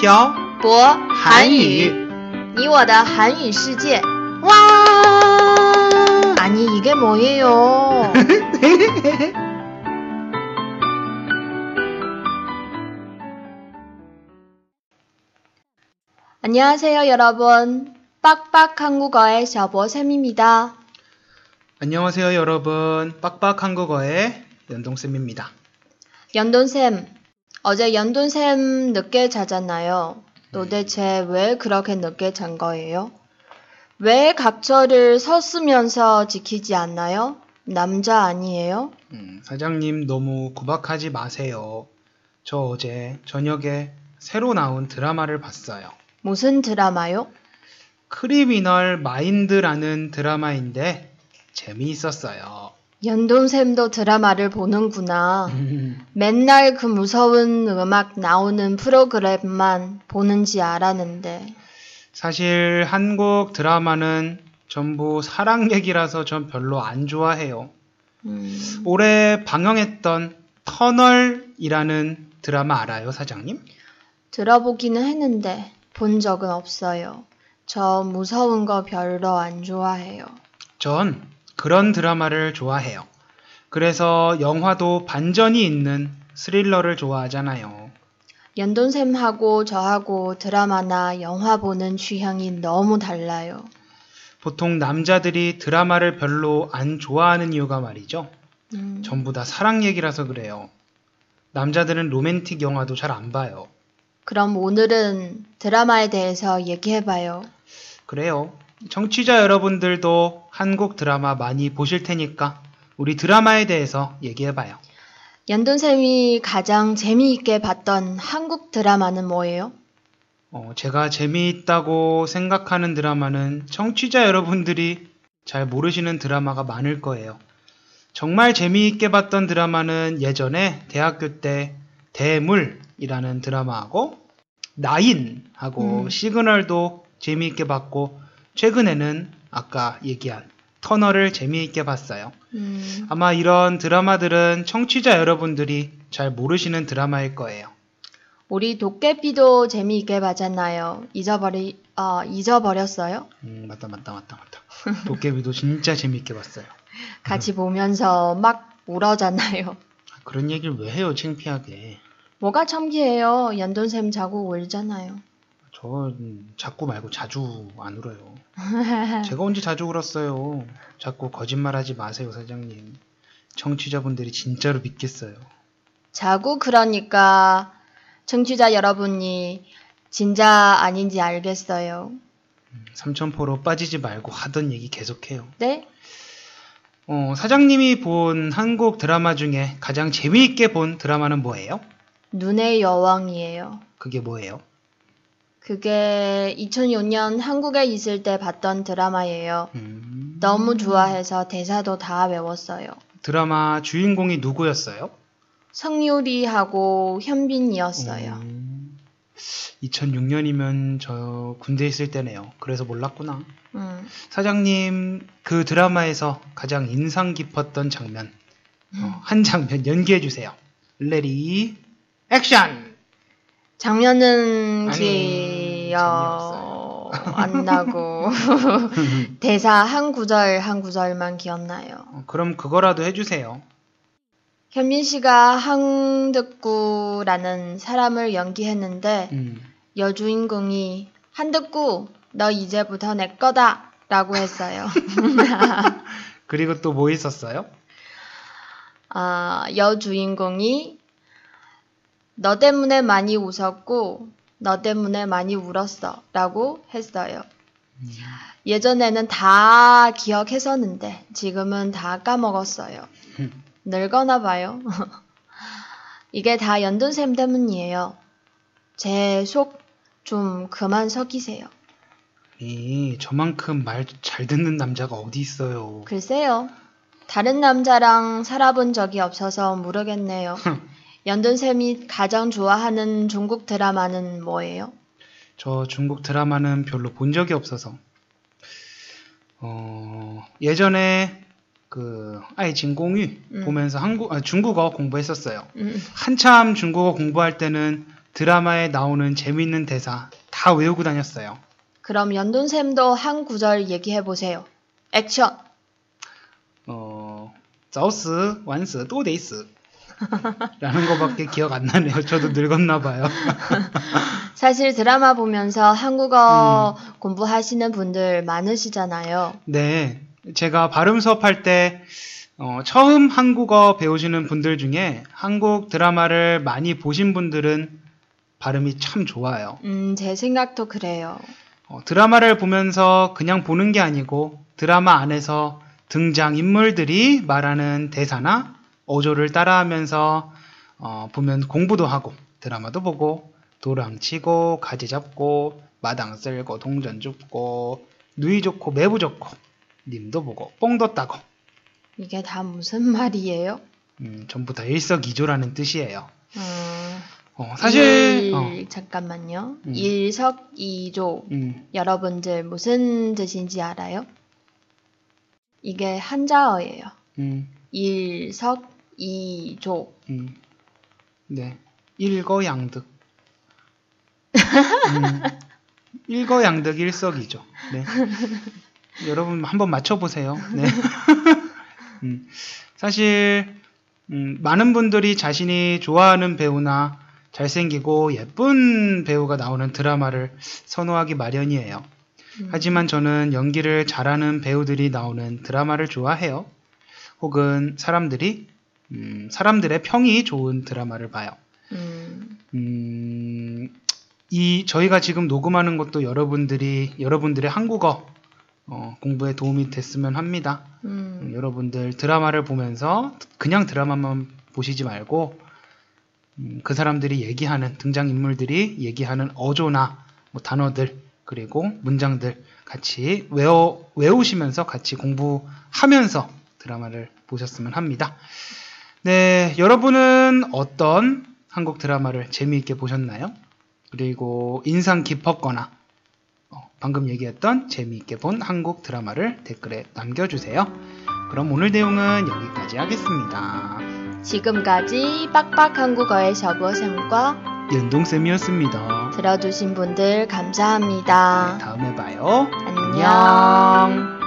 漂博韩韩语，语。你我的韩语世界。 와! 아니 이게 뭐예요? 안녕하세요 여러분. 빡빡 한국어의 셔보쌤입니다. 안녕하세요, 여러분. 빡빡 한국어의 연동쌤입니다. 연돈쌤, 어제 연돈쌤 늦게 자잖아요. 도대체 왜 그렇게 늦게 잔 거예요? 왜 각처를 섰으면서 지키지 않나요? 남자 아니에요? 음, 사장님 너무 구박하지 마세요. 저 어제 저녁에 새로 나온 드라마를 봤어요. 무슨 드라마요? 크리미널 마인드라는 드라마인데 재미있었어요. 연돈쌤도 드라마를 보는구나. 맨날 그 무서운 음악 나오는 프로그램만 보는지 알았는데. 사실 한국 드라마는 전부 사랑 얘기라서 전 별로 안 좋아해요. 음, 올해 방영했던 터널이라는 드라마 알아요, 사장님? 들어보기는 했는데 본 적은 없어요. 저 무서운 거 별로 안 좋아해요. 전 그런 드라마를 좋아해요. 그래서 영화도 반전이 있는 스릴러를 좋아하잖아요. 연돈쌤하고 저하고 드라마나 영화 보는 취향이 너무 달라요. 보통 남자들이 드라마를 별로 안 좋아하는 이유가 말이죠. 음, 전부 다 사랑 얘기라서 그래요. 남자들은 로맨틱 영화도 잘 안 봐요. 그럼 오늘은 드라마에 대해서 얘기해봐요. 그래요. 청취자 여러분들도 한국 드라마 많이 보실 테니까 우리 드라마에 대해서 얘기해봐요. 연돈쌤이 가장 재미있게 봤던 한국 드라마는 뭐예요? 어, 제가 재미있다고 생각하는 드라마는 청취자 여러분들이 잘 모르시는 드라마가 많을 거예요. 정말 재미있게 봤던 드라마는 예전에 대학교 때 대물이라는 드라마하고 나인하고 음. 시그널도 재미있게 봤고 최근에는 아까 얘기한 터널을 재미있게 봤어요. 음, 아마 이런 드라마들은 청취자 여러분들이 잘 모르시는 드라마일 거예요. 우리 도깨비도 재미있게 봤잖아요. 잊어버리, 어, 잊어버렸어요? 음, 맞다, 맞다, 맞다, 맞다. 도깨비도 진짜 재밌게 봤어요. 같이 보면서 막 울어잖아요. 그런 얘기를 왜 해요, 창피하게. 뭐가 창피해요? 연돈쌤 자고 울잖아요. 저 음, 자꾸 말고 자주 안 울어요. 제가 언제 자주 울었어요. 자꾸 거짓말하지 마세요, 사장님. 청취자분들이 진짜로 믿겠어요. 자고 그러니까 청취자 여러분이 진짜 아닌지 알겠어요. 삼천포로 빠지지 말고 하던 얘기 계속해요. 네? 어, 사장님이 본 한국 드라마 중에 가장 재미있게 본 드라마는 뭐예요? 눈의 여왕이에요. 그게 뭐예요? 그게 2006년 한국에 있을 때 봤던 드라마예요. 음, 너무 좋아해서 대사도 다 외웠어요. 드라마 주인공이 누구였어요? 성유리하고 현빈이었어요. 음, 2006년이면 저 군대 있을 때네요. 그래서 몰랐구나. 음, 사장님 그 드라마에서 가장 인상 깊었던 장면 어, 한 장면 연기해 주세요. ready action. 아니, 기억 안 나고 대사 한 구절 한 구절만 기억나요. 어, 그럼 그거라도 해주세요. 현민 씨가 한득구라는 사람을 연기했는데 음, 여주인공이 한득구 너 이제부터 내 거다 라고 했어요. 그리고 또 뭐 있었어요? 아, 여주인공이 너 때문에 많이 웃었고 너 때문에 많이 울었어 라고 했어요. 예전에는 다 기억했었는데 지금은 다 까먹었어요. 늙었나 봐요. 이게 다 연돈쌤 때문이에요. 제 속 좀 그만 썩이세요. 이 저만큼 말 잘 듣는 남자가 어디 있어요? 글쎄요. 다른 남자랑 살아본 적이 없어서 모르겠네요. 연돈쌤이 가장 좋아하는 중국 드라마는 뭐예요? 저 중국 드라마는 별로 본 적이 없어서 어, 예전에 그 아이진공유 음. 보면서 한국 아, 중국어 공부했었어요. 음, 한참 중국어 공부할 때는 드라마에 나오는 재밌는 대사 다 외우고 다녔어요. 그럼 연돈쌤도 한 구절 얘기해 보세요. 액션! 어, 早死, 晚死, 都得死. 라는 거밖에 기억 안 나네요. 저도 늙었나 봐요. 사실 드라마 보면서 한국어 공부하시는 분들 많으시잖아요. 네. 제가 발음 수업할 때 어, 처음 한국어 배우시는 분들 중에 한국 드라마를 많이 보신 분들은 발음이 참 좋아요. 음, 제 생각도 그래요. 어, 드라마를 보면서 그냥 보는 게 아니고 드라마 안에서 등장 인물들이 말하는 대사나 어조를 따라하면서 어, 보면 공부도 하고 드라마도 보고 도랑 치고 가지 잡고 마당 쓸고 동전 줍고 누이 좋고 매부 좋고 님도 보고 뽕도 따고 이게 다 무슨 말이에요? 음, 전부 다 일석이조라는 뜻이에요. 음, 어, 사실 일, 어, 잠깐만요. 음. 일석이조. 음, 여러분들 무슨 뜻인지 알아요? 이게 한자어예요. 음, 일석 이조. 음, 네, 일거양득. 음, 일거양득 일석이조. 네. 여러분 한번 맞춰보세요. 네. 음, 사실 음, 많은 분들이 자신이 좋아하는 배우나 잘생기고 예쁜 배우가 나오는 드라마를 선호하기 마련이에요. 음, 하지만 저는 연기를 잘하는 배우들이 나오는 드라마를 좋아해요. 혹은 사람들이 음, 사람들의 평이 좋은 드라마를 봐요. 음, 음, 이 저희가 지금 녹음하는 것도 여러분들이 여러분들의 한국어 어, 공부에 도움이 됐으면 합니다. 음, 음, 여러분들 드라마를 보면서 그냥 드라마만 보시지 말고 음, 그 사람들이 얘기하는 등장 인물들이 얘기하는 어조나 뭐 단어들 그리고 문장들 같이 외워 외우시면서 같이 공부하면서 드라마를 보셨으면 합니다. 네, 여러분은 어떤 한국 드라마를 재미있게 보셨나요? 그리고 인상 깊었거나 어, 방금 얘기했던 재미있게 본 한국 드라마를 댓글에 남겨주세요. 그럼 오늘 내용은 여기까지 하겠습니다. 지금까지 빡빡 한국어의 셔보쌤과 연동쌤이었습니다. 들어주신 분들 감사합니다. 다음에 봐요. 안녕.